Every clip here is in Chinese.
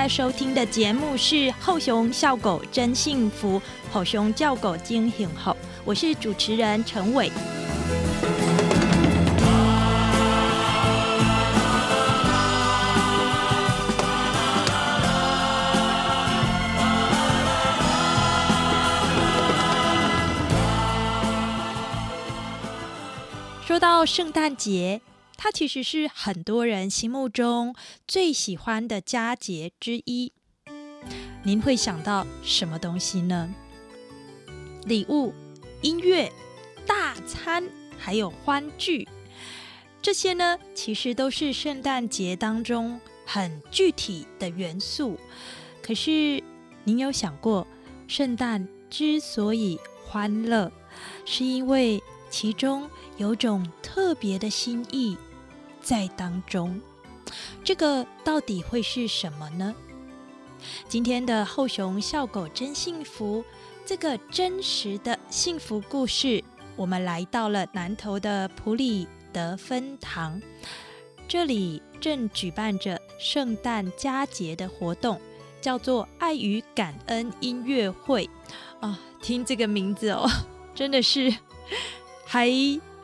在收听的节目是《后熊笑狗真幸福》，后熊叫狗惊醒后，我是主持人陈伟。说到圣诞节，它其实是很多人心目中最喜欢的佳节之一。您会想到什么东西呢？礼物、音乐、大餐，还有欢聚，这些呢，其实都是圣诞节当中很具体的元素。可是，您有想过，圣诞之所以欢乐，是因为其中有种特别的心意在当中，这个到底会是什么呢？今天的后熊笑狗真幸福，这个真实的幸福故事，我们来到了南投的普里德分堂，这里正举办着圣诞佳节的活动，叫做“爱与感恩音乐会”啊，听这个名字哦，真的是还。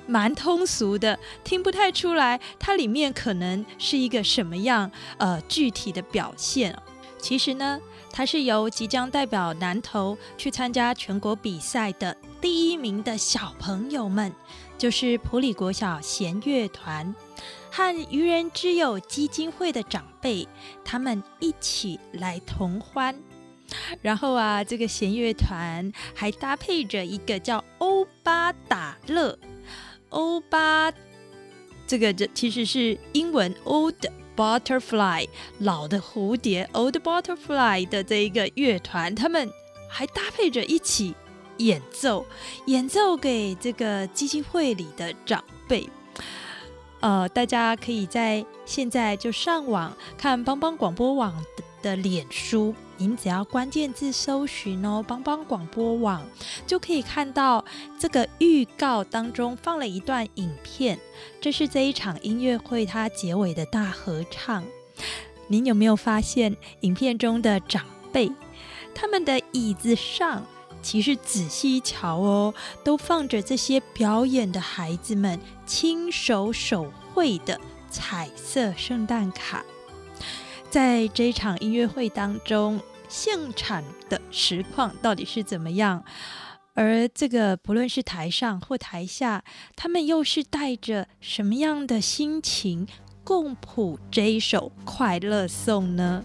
蛮通俗的，听不太出来它里面可能是一个什么样呃具体的表现。其实呢，它是由即将代表南投去参加全国比赛的第一名的小朋友们，就是普里国小弦乐团和愚人之友基金会的长辈，他们一起来同欢。然后啊，这个弦乐团还搭配着一个叫欧巴打乐。欧巴，这个这其实是英文 old butterfly 老的蝴蝶 old butterfly 的这一个乐团，他们还搭配着一起演奏，演奏给这个基金会里的长辈。呃，大家可以在现在就上网看帮帮广播网的的脸书。您只要关键字搜寻哦，帮帮广播网就可以看到这个预告当中放了一段影片，这是这一场音乐会它结尾的大合唱。您有没有发现影片中的长辈，他们的椅子上其实仔细一瞧哦，都放着这些表演的孩子们亲手手绘的彩色圣诞卡。在这一场音乐会当中，现场的实况到底是怎么样？而这个不论是台上或台下，他们又是带着什么样的心情共谱这一首快乐颂呢？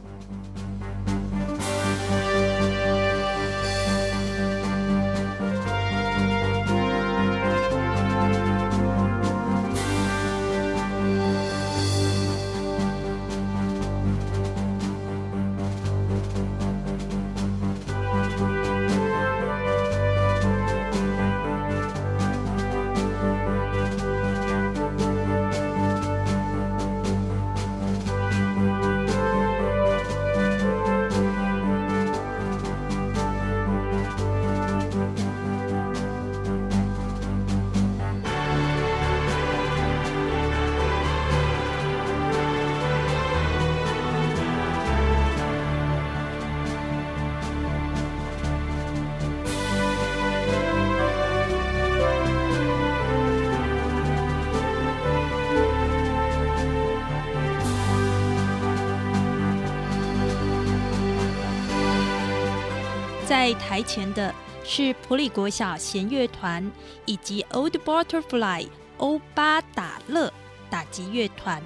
在台前的是普里国小弦乐团以及 Old Butterfly 欧巴打乐打击乐团，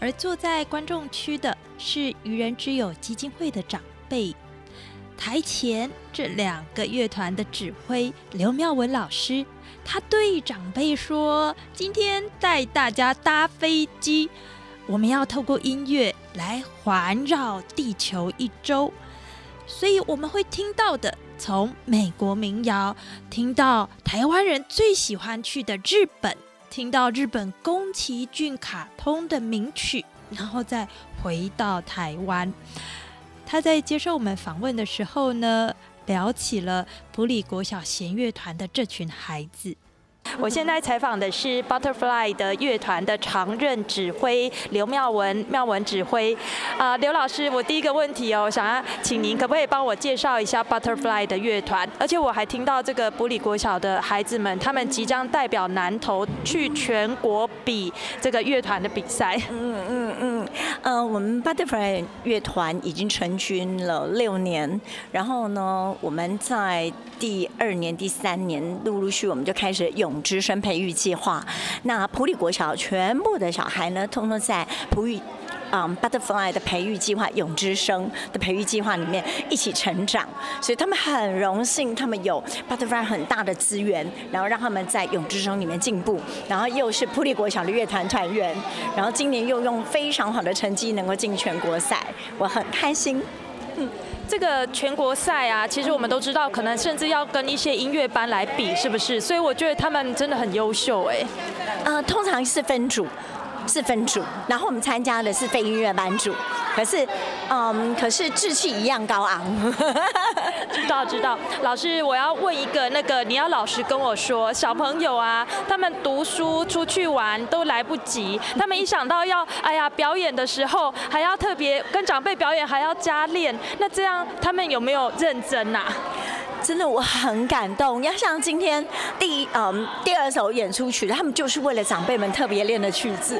而坐在观众区的是愚人之友基金会的长辈。台前这两个乐团的指挥刘妙文老师，他对长辈说：“今天带大家搭飞机，我们要透过音乐来环绕地球一周。所以我们会听到的，从美国民谣听到台湾人最喜欢去的日本，听到日本宫崎骏卡通的名曲，然后再回到台湾。”他在接受我们访问的时候呢，聊起了普里国小弦乐团的这群孩子。我现在采访的是 Butterfly 的乐团的常任指挥刘妙文，妙文指挥。啊，刘老师，我第一个问题哦，想要请您可不可以帮我介绍一下 Butterfly 的乐团？而且我还听到这个普里国小的孩子们，他们即将代表南投去全国比这个乐团的比赛。嗯嗯嗯，呃，我们 Butterfly 乐团已经成军了六年，然后呢，我们在第二年、第三年陆陆续，我们就开始永之声培育计划。那普里国小全部的小孩呢，通通在普语。嗯，Butterfly 的培育计划、永之声的培育计划里面一起成长，所以他们很荣幸，他们有 Butterfly 很大的资源，然后让他们在永之声里面进步，然后又是普利国小的乐团团员，然后今年又用非常好的成绩能够进全国赛，我很开心。嗯，这个全国赛啊，其实我们都知道，可能甚至要跟一些音乐班来比，是不是？所以我觉得他们真的很优秀，哎。呃，通常是分组。是分组，然后我们参加的是非音乐班组，可是，嗯，可是志气一样高昂。知道知道，老师，我要问一个，那个你要老实跟我说，小朋友啊，他们读书出去玩都来不及，他们一想到要，哎呀，表演的时候还要特别跟长辈表演，还要加练，那这样他们有没有认真呐？真的我很感动，要像今天第一嗯第二首演出曲，他们就是为了长辈们特别练的曲子。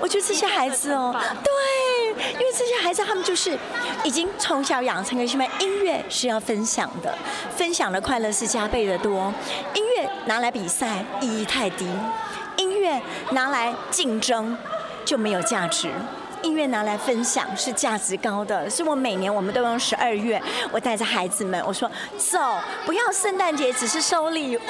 我觉得这些孩子哦，对，因为这些孩子他们就是已经从小养成个习惯，音乐是要分享的，分享的快乐是加倍的多。音乐拿来比赛意义太低，音乐拿来竞争就没有价值。音乐拿来分享是价值高的，是我每年我们都用十二月，我带着孩子们，我说走，不要圣诞节只是收礼物，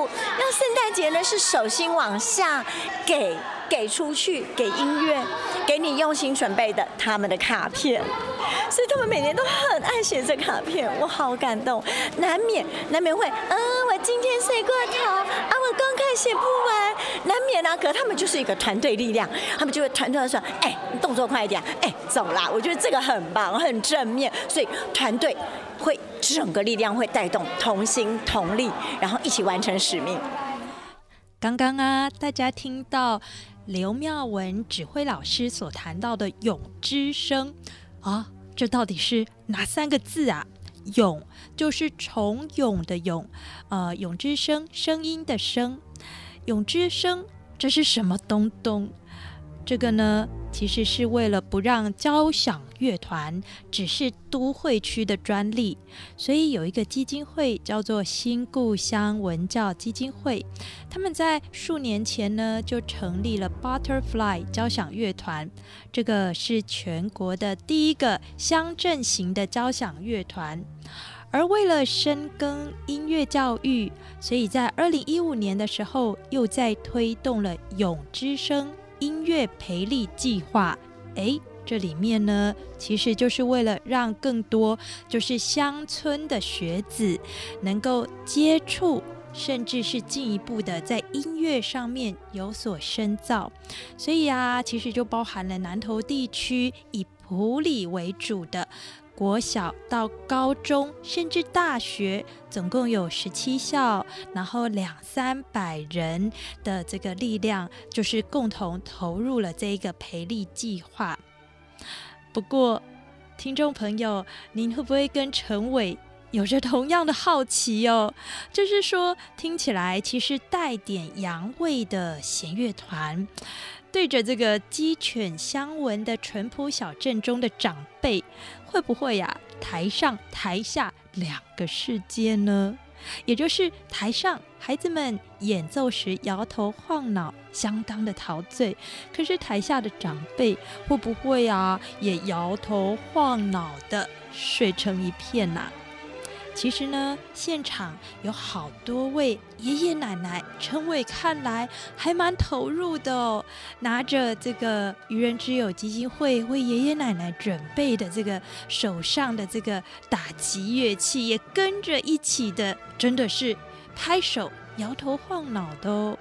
要圣诞节呢是手心往下给给出去，给音乐，给你用心准备的他们的卡片，所以他们每年都很爱写这卡片，我好感动，难免难免会，嗯，我今天睡过头，啊，我功课写不完，难免啊，可他们就是一个团队力量，他们就会团队的说，哎，动。动作快一点，哎，走啦！我觉得这个很棒，很正面，所以团队会整个力量会带动，同心同力，然后一起完成使命。刚刚啊，大家听到刘妙文指挥老师所谈到的“咏之声”啊，这到底是哪三个字啊？“咏”就是重咏的“咏”，呃，“咏之声”声音的“声”，“咏之声”这是什么东东？这个呢？其实是为了不让交响乐团只是都会区的专利，所以有一个基金会叫做新故乡文教基金会，他们在数年前呢就成立了 Butterfly 交响乐团，这个是全国的第一个乡镇型的交响乐团。而为了深耕音乐教育，所以在二零一五年的时候又在推动了永之声。音乐培力计划，哎，这里面呢，其实就是为了让更多就是乡村的学子能够接触，甚至是进一步的在音乐上面有所深造。所以啊，其实就包含了南投地区以普里为主的。国小到高中，甚至大学，总共有十七校，然后两三百人的这个力量，就是共同投入了这一个培力计划。不过，听众朋友，您会不会跟陈伟有着同样的好奇哦？就是说，听起来其实带点洋味的弦乐团。对着这个鸡犬相闻的淳朴小镇中的长辈，会不会呀？台上台下两个世界呢？也就是台上孩子们演奏时摇头晃脑，相当的陶醉；可是台下的长辈会不会啊，也摇头晃脑的睡成一片呐、其实呢，现场有好多位爷爷奶奶，陈伟看来还蛮投入的哦，拿着这个愚人之友基金会为爷爷奶奶准备的这个手上的这个打击乐器，也跟着一起的，真的是拍手、摇头晃脑的哦。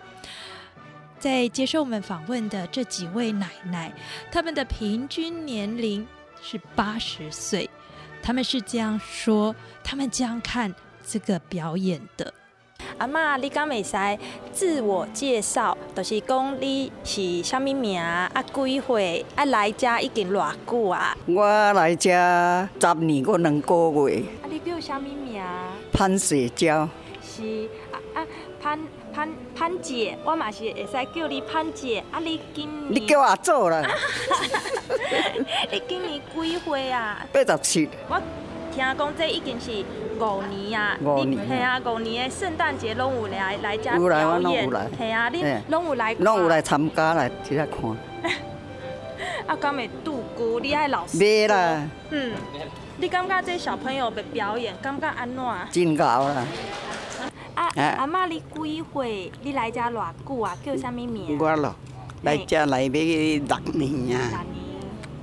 在接受我们访问的这几位奶奶，她们的平均年龄是八十岁。他们是这样说，他们这样看这个表演的。阿嬷，你敢会使自我介绍？就是讲你是啥物名？啊，几岁？啊，来遮已经偌久啊？我来遮十年过两个月，啊，你叫啥物名？潘雪娇，是啊啊潘潘潘姐，我嘛是会使叫你潘姐。啊，你今年你叫我做啦，你今年几岁啊？八十七，我听讲这已经是五年啊，五年你嘿啊，五年的圣诞节拢有来来遮表演拢有来，嘿啊，你拢有来，拢有来参加来伫遐看，啊，敢会度孤，你爱老师袂啦，嗯，你感觉这小朋友的表演感觉安怎？啊，真高啦。阿啊嬷你几岁？你来遮偌久啊？叫啥物名？我咯，来遮来要六年六啊。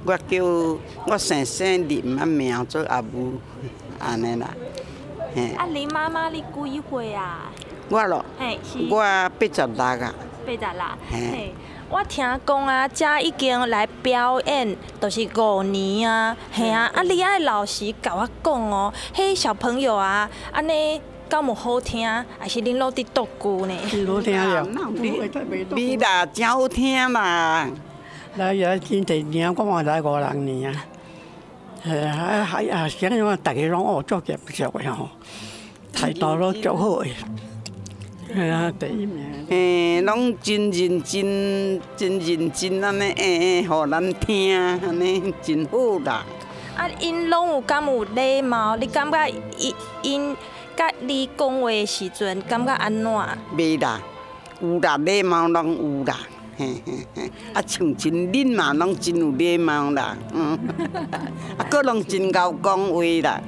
年。我叫我先生林啊，名做阿母，安尼啦。嘿，啊，林妈妈你几岁啊？我咯，嘿，是我八十六啊。八十六。嘿嘿，我听讲啊，遮已经来表演，就是五年啊。嘿啊，啊，你爱老师甲我讲哦，迄小朋友啊，安尼敢有好听，还是恁老弟独句呢？好听了，你啦，真好听啦。來有真第年，我嘛來五六年啊。係啊，係啊，想講大家攏學足嘅不少吼，態度都足好嘅。係啊，第一名。嘿，拢真认真，真认真安尼，诶，互咱听，安尼真好啦。啊，因拢有敢有礼貌？你感觉因因甲你讲话时阵，感觉安怎？袂啦，有啦，礼貌拢有啦。嘿嘿嘿，啊，像真恁嘛拢真有礼貌啦，嗯，啊，佫拢真够讲话啦，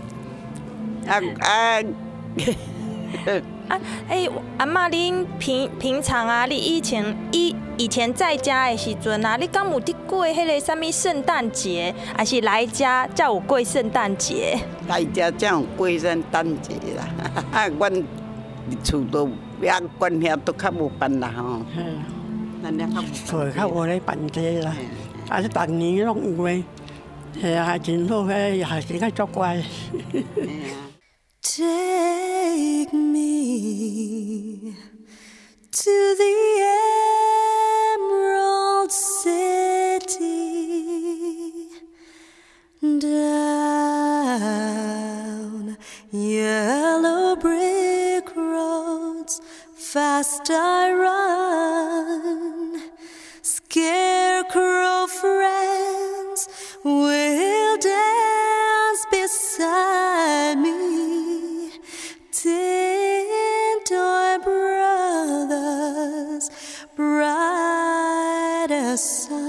啊啊，啊，诶、阿嬷，恁平平常啊，你以前以以前在家的时阵啊，你敢有伫过迄个啥物圣诞节，还是来家才有过圣诞节？来家才有过圣诞节啦，啊，阮厝都遐管遐都较无办啦吼，係啊，咱遐较无所以較我咧辦這啦，啊，逐年攏有嘅。係啊，真好嘅，係是較足乖。Take me to the Emerald City, down yellow brick roads. Fast I run, scarecrow friends will dance beside me. Tin toy brothers, bright as sun.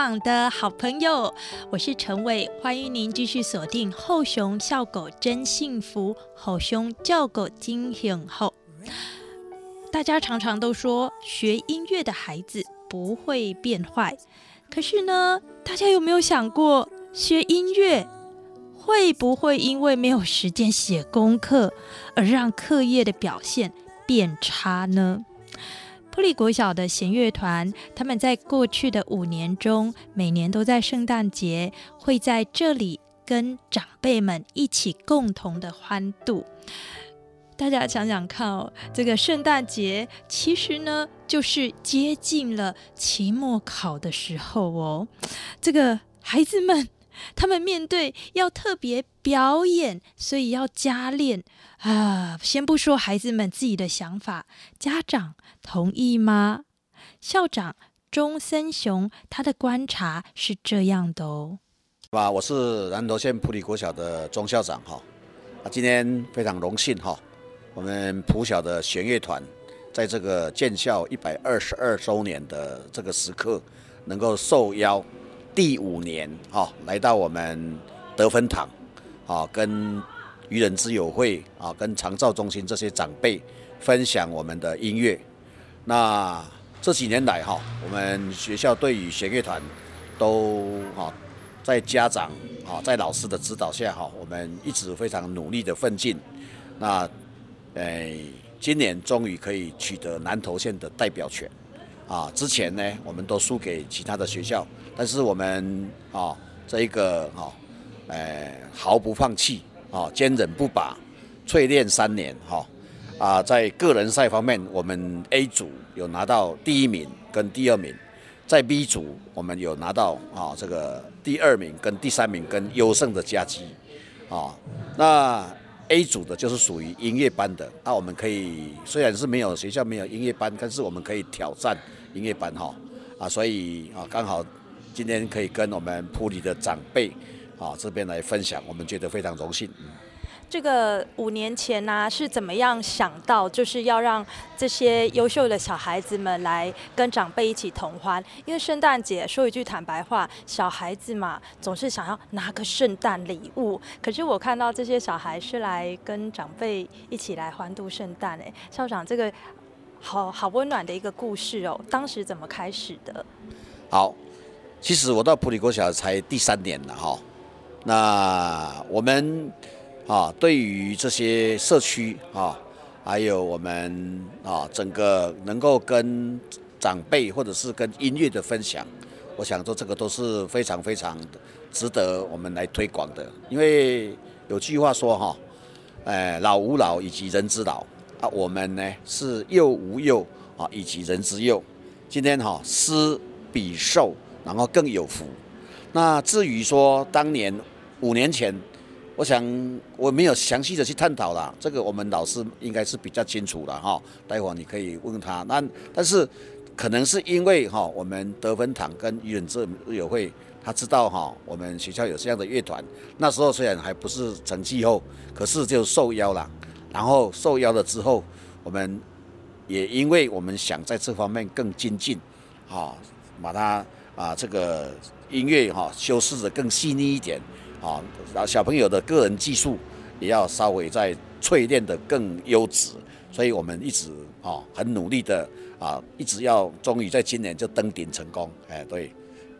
网的好朋友，我是陈伟，欢迎您继续锁定后熊笑狗真幸福，后熊叫狗金幸后。大家常常都说学音乐的孩子不会变坏，可是呢，大家有没有想过，学音乐会不会因为没有时间写功课，而让课业的表现变差呢？普里国小的弦乐团，他们在过去的五年中，每年都在圣诞节会在这里跟长辈们一起共同的欢度。大家想想看哦，这个圣诞节其实呢，就是接近了期末考的时候哦。这个孩子们，他们面对要特别表演，所以要加练啊。先不说孩子们自己的想法，家长。同意吗？校长钟森雄，他的观察是这样的哦。哇，我是南投县埔里国小的钟校长哈。啊，今天非常荣幸哈，我们埔小的弦乐团在这个建校一百二十二周年的这个时刻，能够受邀第五年哈，来到我们得分堂啊，跟愚人之友会啊，跟长照中心这些长辈分享我们的音乐。那这几年来哈，我们学校对于弦乐团都哈，在家长啊，在老师的指导下哈，我们一直非常努力的奋进。那诶，今年终于可以取得南投县的代表权啊！之前呢，我们都输给其他的学校，但是我们啊，这一个哈，诶，毫不放弃啊，坚韧不拔，淬炼三年哈。啊，在个人赛方面，我们 A 组有拿到第一名跟第二名，在 B 组我们有拿到啊这个第二名跟第三名跟优胜的佳绩，啊，那 A 组的就是属于音乐班的，那我们可以虽然是没有学校没有音乐班，但是我们可以挑战音乐班哈，啊，所以啊刚好今天可以跟我们普里的长辈啊这边来分享，我们觉得非常荣幸。这个五年前呢，是怎么样想到，就是要让这些优秀的小孩子们来跟长辈一起同欢？因为圣诞节，说一句坦白话，小孩子嘛，总是想要拿个圣诞礼物。可是我看到这些小孩是来跟长辈一起来欢度圣诞，哎，校长，这个好好温暖的一个故事哦。当时怎么开始的？好，其实我到普里国小才第三年了哈，那我们。啊，对于这些社区啊，还有我们啊，整个能够跟长辈或者是跟音乐的分享，我想说这个都是非常非常值得我们来推广的。因为有句话说哈，哎，老吾老以及人之老啊，我们呢是幼吾幼啊以及人之幼。今天哈，施比寿，然后更有福。那至于说当年五年前。我想我没有详细的去探讨了，这个我们老师应该是比较清楚的哈。待会你可以问他。那但是可能是因为哈，我们得分堂跟愚人之友会，他知道哈，我们学校有这样的乐团。那时候虽然还不是成绩后，可是就受邀了。然后受邀了之后，我们也因为我们想在这方面更精进，啊，把它啊这个音乐哈修饰的更细腻一点。啊，然后小朋友的个人技术也要稍微再淬炼的更优质，所以我们一直啊很努力的啊，一直要终于在今年就登顶成功。哎，对，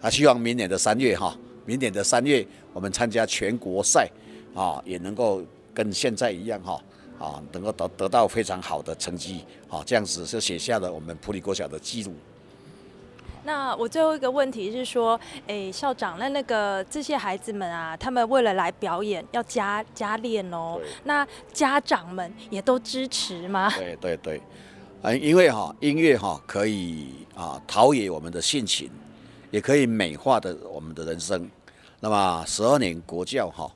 啊，希望明年的三月哈，明年的三月我们参加全国赛啊，也能够跟现在一样哈啊，能够得得到非常好的成绩啊，这样子就写下了我们普里国小的记录。那我最后一个问题是说，哎，校长，那那个这些孩子们啊，他们为了来表演要加加练哦，那家长们也都支持吗？对对对，嗯，因为哈音乐哈可以啊陶冶我们的性情，也可以美化的我们的人生。那么十二年国教哈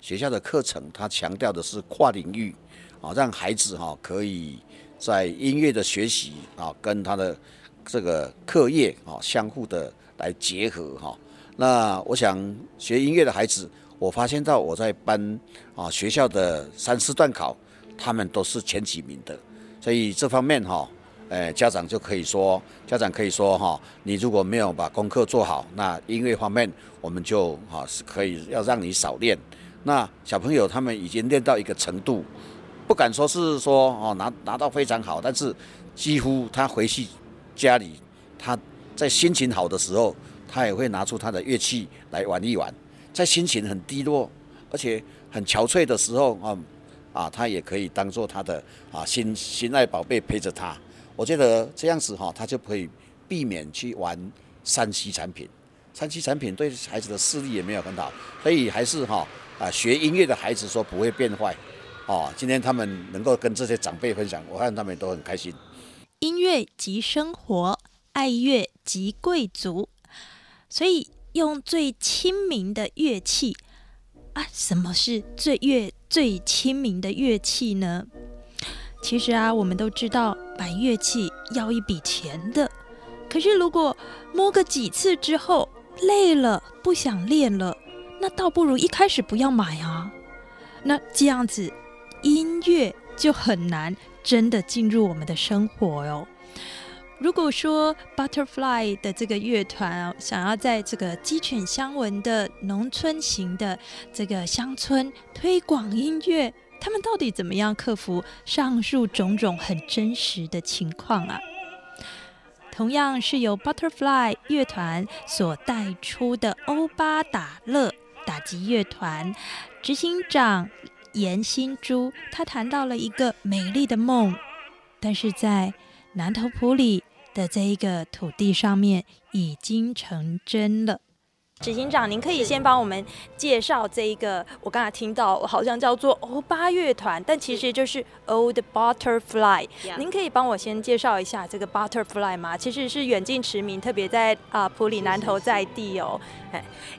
学校的课程，它强调的是跨领域啊，让孩子哈可以在音乐的学习啊跟他的。这个课业啊，相互的来结合哈。那我想学音乐的孩子，我发现到我在班啊学校的三四段考，他们都是前几名的。所以这方面哈，呃，家长就可以说，家长可以说哈，你如果没有把功课做好，那音乐方面我们就哈是可以要让你少练。那小朋友他们已经练到一个程度，不敢说是说哦拿拿到非常好，但是几乎他回去家里，他在心情好的时候，他也会拿出他的乐器来玩一玩；在心情很低落，而且很憔悴的时候啊啊，他也可以当做他的啊心心爱宝贝陪着他。我觉得这样子哈，他就可以避免去玩三 C 产品，三 C 产品对孩子的视力也没有很好，所以还是哈啊学音乐的孩子说不会变坏，哦，今天他们能够跟这些长辈分享，我看他们都很开心。音乐即生活，爱乐即贵族，所以用最亲民的乐器啊，什么是最乐最亲民的乐器呢？其实啊，我们都知道买乐器要一笔钱的。可是如果摸个几次之后累了，不想练了，那倒不如一开始不要买啊。那这样子，音乐就很难真的进入我们的生活哦。如果说 Butterfly 的这个乐团，想要在这个鸡犬相闻的农村型的这个乡村推广音乐，他们到底怎么样克服上述种种很真实的情况啊？同样是由 Butterfly 乐团所带出的欧巴打乐打击乐团执行长严心珠，他谈到了一个美丽的梦，但是在南头埔里的这一个土地上面已经成真了。执行长，您可以先帮我们介绍这一个，我刚才听到好像叫做欧巴乐团，但其实就是 Old Butterfly。您可以帮我先介绍一下这个 Butterfly 吗？其实是远近驰名，特别在啊普里南投在地哦。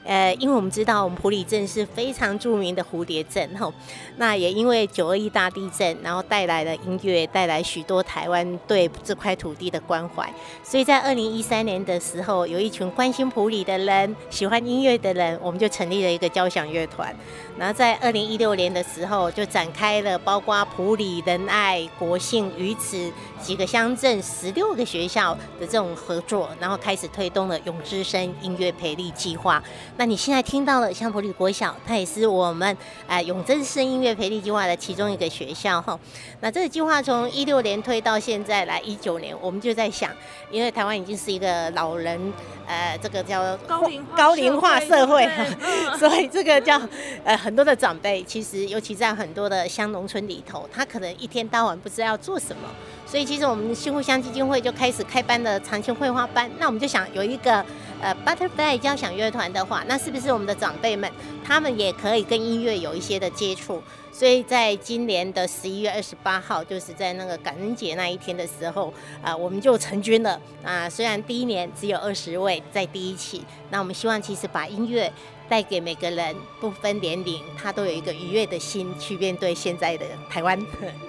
呃，因为我们知道我们普里镇是非常著名的蝴蝶镇吼，那也因为九二一大地震，然后带来了音乐，带来许多台湾对这块土地的关怀，所以在二零一三年的时候，有一群关心普里的人，喜欢音乐的人，我们就成立了一个交响乐团。然后在二零一六年的时候，就展开了包括普里、仁爱、国信、鱼池几个乡镇十六个学校的这种合作，然后开始推动了永之声音乐培力计划。那你现在听到了像普里国小，它也是我们啊永之声音乐培力计划的其中一个学校哈。那这个计划从一六年推到现在来一九年，我们就在想，因为台湾已经是一个老人呃这个叫高龄高龄化社会 所以这个叫呃很多的长辈，其实尤其在很多的乡农村里头，他可能一天到晚不知道要做什么，所以其实我们新互乡基金会就开始开班的长青绘画班。那我们就想有一个呃 Butterfly 交响乐团的话，那是不是我们的长辈们他们也可以跟音乐有一些的接触？所以在今年的十一月二十八号，就是在那个感恩节那一天的时候，啊、我们就成军了。啊、虽然第一年只有二十位在第一期，那我们希望其实把音乐带给每个人，不分年龄，他都有一个愉悦的心去面对现在的台湾。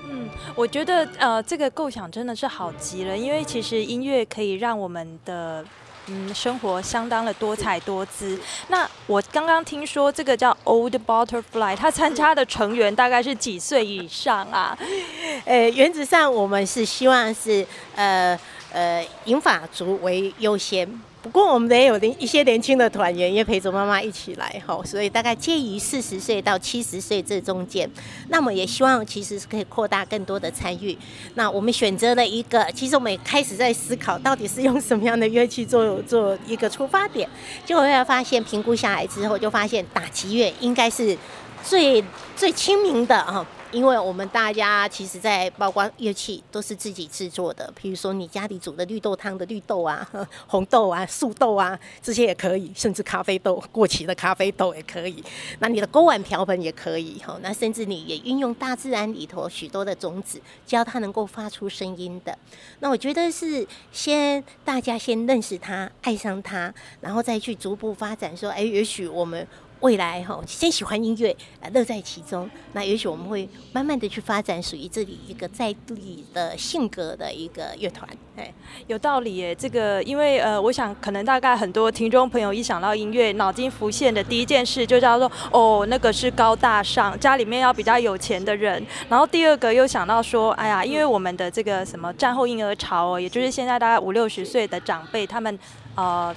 嗯，我觉得呃，这个构想真的是好极了，因为其实音乐可以让我们的。嗯，生活相当的多彩多姿。那我刚刚听说这个叫 Old Butterfly，他参加的成员大概是几岁以上啊？呃，原则上我们是希望是呃呃银发族为优先。不过我们也有年一些年轻的团员也陪着妈妈一起来哈，所以大概介于四十岁到七十岁这中间。那么也希望其实是可以扩大更多的参与。那我们选择了一个，其实我们也开始在思考，到底是用什么样的乐器做做一个出发点。结果后来发现评估下来之后，就发现打击乐应该是最最亲民的哈。因为我们大家其实，在包括乐器都是自己制作的，比如说你家里煮的绿豆汤的绿豆啊、红豆啊、素豆啊，这些也可以，甚至咖啡豆过期的咖啡豆也可以。那你的锅碗瓢盆也可以哈，那甚至你也运用大自然里头许多的种子，教它能够发出声音的。那我觉得是先大家先认识它，爱上它，然后再去逐步发展，说，哎，也许我们。未来哈，先喜欢音乐，呃，乐在其中。那也许我们会慢慢的去发展属于这里一个在地的性格的一个乐团。哎，有道理耶。这个因为呃，我想可能大概很多听众朋友一想到音乐，脑筋浮现的第一件事就叫做哦，那个是高大上，家里面要比较有钱的人。然后第二个又想到说，哎呀，因为我们的这个什么战后婴儿潮哦，也就是现在大概五六十岁的长辈，他们呃，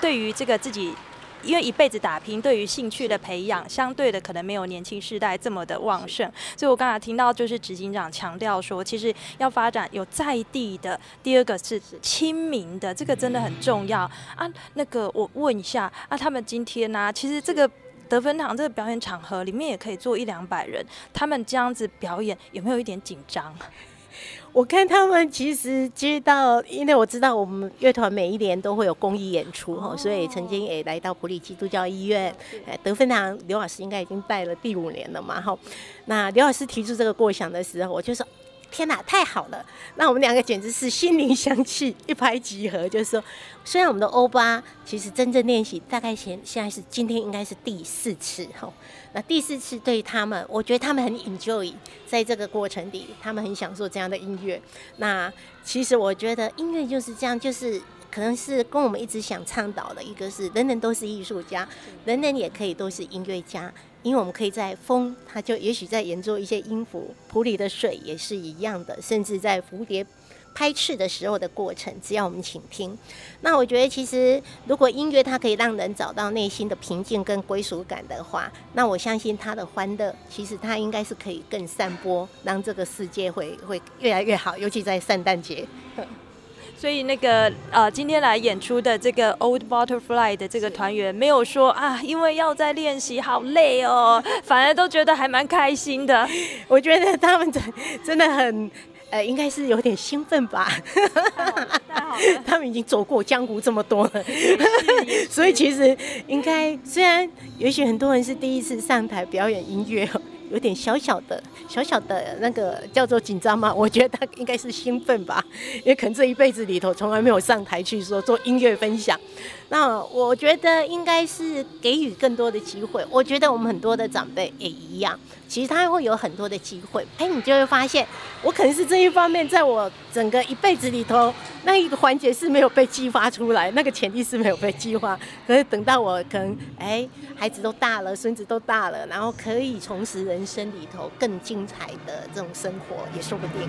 对于这个自己。因为一辈子打拼，对于兴趣的培养，相对的可能没有年轻世代这么的旺盛。所以我刚才听到，就是执行长强调说，其实要发展有在地的，第二个是亲民的，这个真的很重要啊。那个我问一下啊，他们今天呢，其实这个得分堂这个表演场合里面也可以坐一两百人，他们这样子表演有没有一点紧张？我看他们其实接到，因为我知道我们乐团每一年都会有公益演出哈，所以曾经也来到普里基督教医院，哎，德芬堂刘老师应该已经带了第五年了嘛哈。那刘老师提出这个过想的时候，我就说。天哪，太好了！那我们两个简直是心灵相契，一拍即合。就是说，虽然我们的欧巴其实真正练习大概现现在是今天应该是第四次哈。那第四次对他们，我觉得他们很 enjoy 在这个过程里，他们很享受这样的音乐。那其实我觉得音乐就是这样，就是可能是跟我们一直想倡导的一个是人人都是艺术家，人人也可以都是音乐家。因为我们可以在风，它就也许在演奏一些音符，谱里的水也是一样的，甚至在蝴蝶拍翅的时候的过程，只要我们倾听。那我觉得，其实如果音乐它可以让人找到内心的平静跟归属感的话，那我相信它的欢乐，其实它应该是可以更散播，让这个世界会会越来越好，尤其在圣诞节。所以那个呃，今天来演出的这个 Old Butterfly 的这个团员没有说啊，因为要在练习好累哦，反而都觉得还蛮开心的。我觉得他们真真的很呃，应该是有点兴奋吧。他们已经走过江湖这么多了，所以其实应该虽然也许很多人是第一次上台表演音乐。有点小小的、小小的那个叫做紧张吗？我觉得他应该是兴奋吧，也可能这一辈子里头从来没有上台去说做音乐分享。那我觉得应该是给予更多的机会。我觉得我们很多的长辈也一样，其实他会有很多的机会。哎，你就会发现，我可能是这一方面，在我整个一辈子里头，那一个环节是没有被激发出来，那个潜力是没有被激发。可是等到我可能哎，孩子都大了，孙子都大了，然后可以重拾人生里头更精彩的这种生活，也说不定。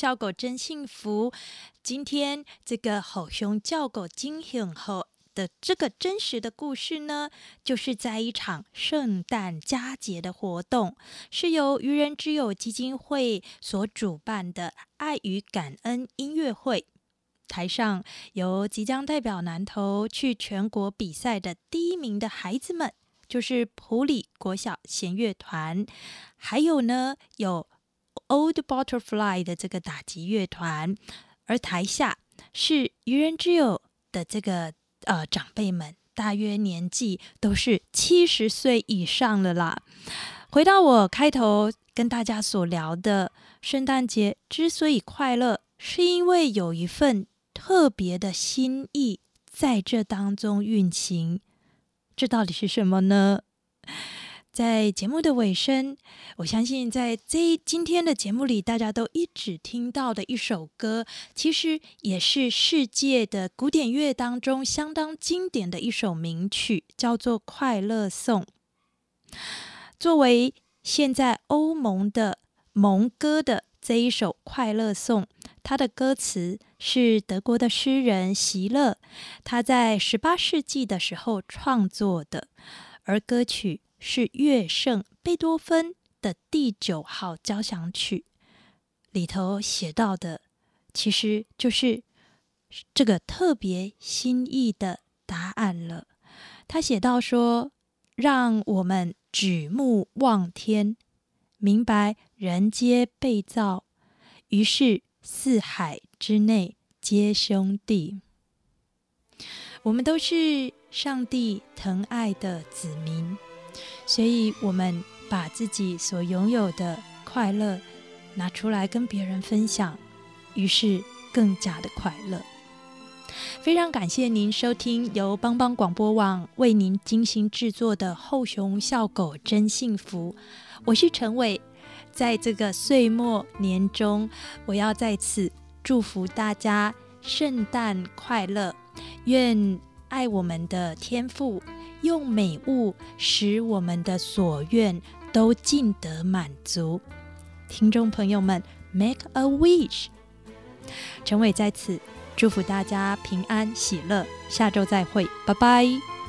熊笑狗真幸福。今天这个吼熊叫狗惊醒后的这个真实的故事呢，就是在一场圣诞佳节的活动，是由愚人之友基金会所主办的爱与感恩音乐会。台上由即将代表南投去全国比赛的第一名的孩子们，就是普里国小弦乐团，还有呢有 Old Butterfly 的这个打击乐团，而台下是愚人之友的这个呃长辈们，大约年纪都是七十岁以上了啦。回到我开头跟大家所聊的，圣诞节之所以快乐，是因为有一份特别的心意在这当中运行。这到底是什么呢？在节目的尾声，我相信在这今天的节目里，大家都一直听到的一首歌，其实也是世界的古典乐当中相当经典的一首名曲，叫做《快乐颂》。作为现在欧盟的盟歌的这一首《快乐颂》，它的歌词是德国的诗人席勒，他在十八世纪的时候创作的，而歌曲。是乐圣贝多芬的第九号交响曲里头写到的，其实就是这个特别心意的答案了。他写到说：“让我们举目望天，明白人皆被造，于是四海之内皆兄弟。我们都是上帝疼爱的子民。”所以，我们把自己所拥有的快乐拿出来跟别人分享，于是更加的快乐。非常感谢您收听由帮帮广播网为您精心制作的《后熊笑狗真幸福》，我是陈伟。在这个岁末年终，我要在此祝福大家圣诞快乐，愿爱我们的天赋。用美物使我们的所愿都尽得满足，听众朋友们，make a wish。陈伟在此祝福大家平安喜乐，下周再会，拜拜。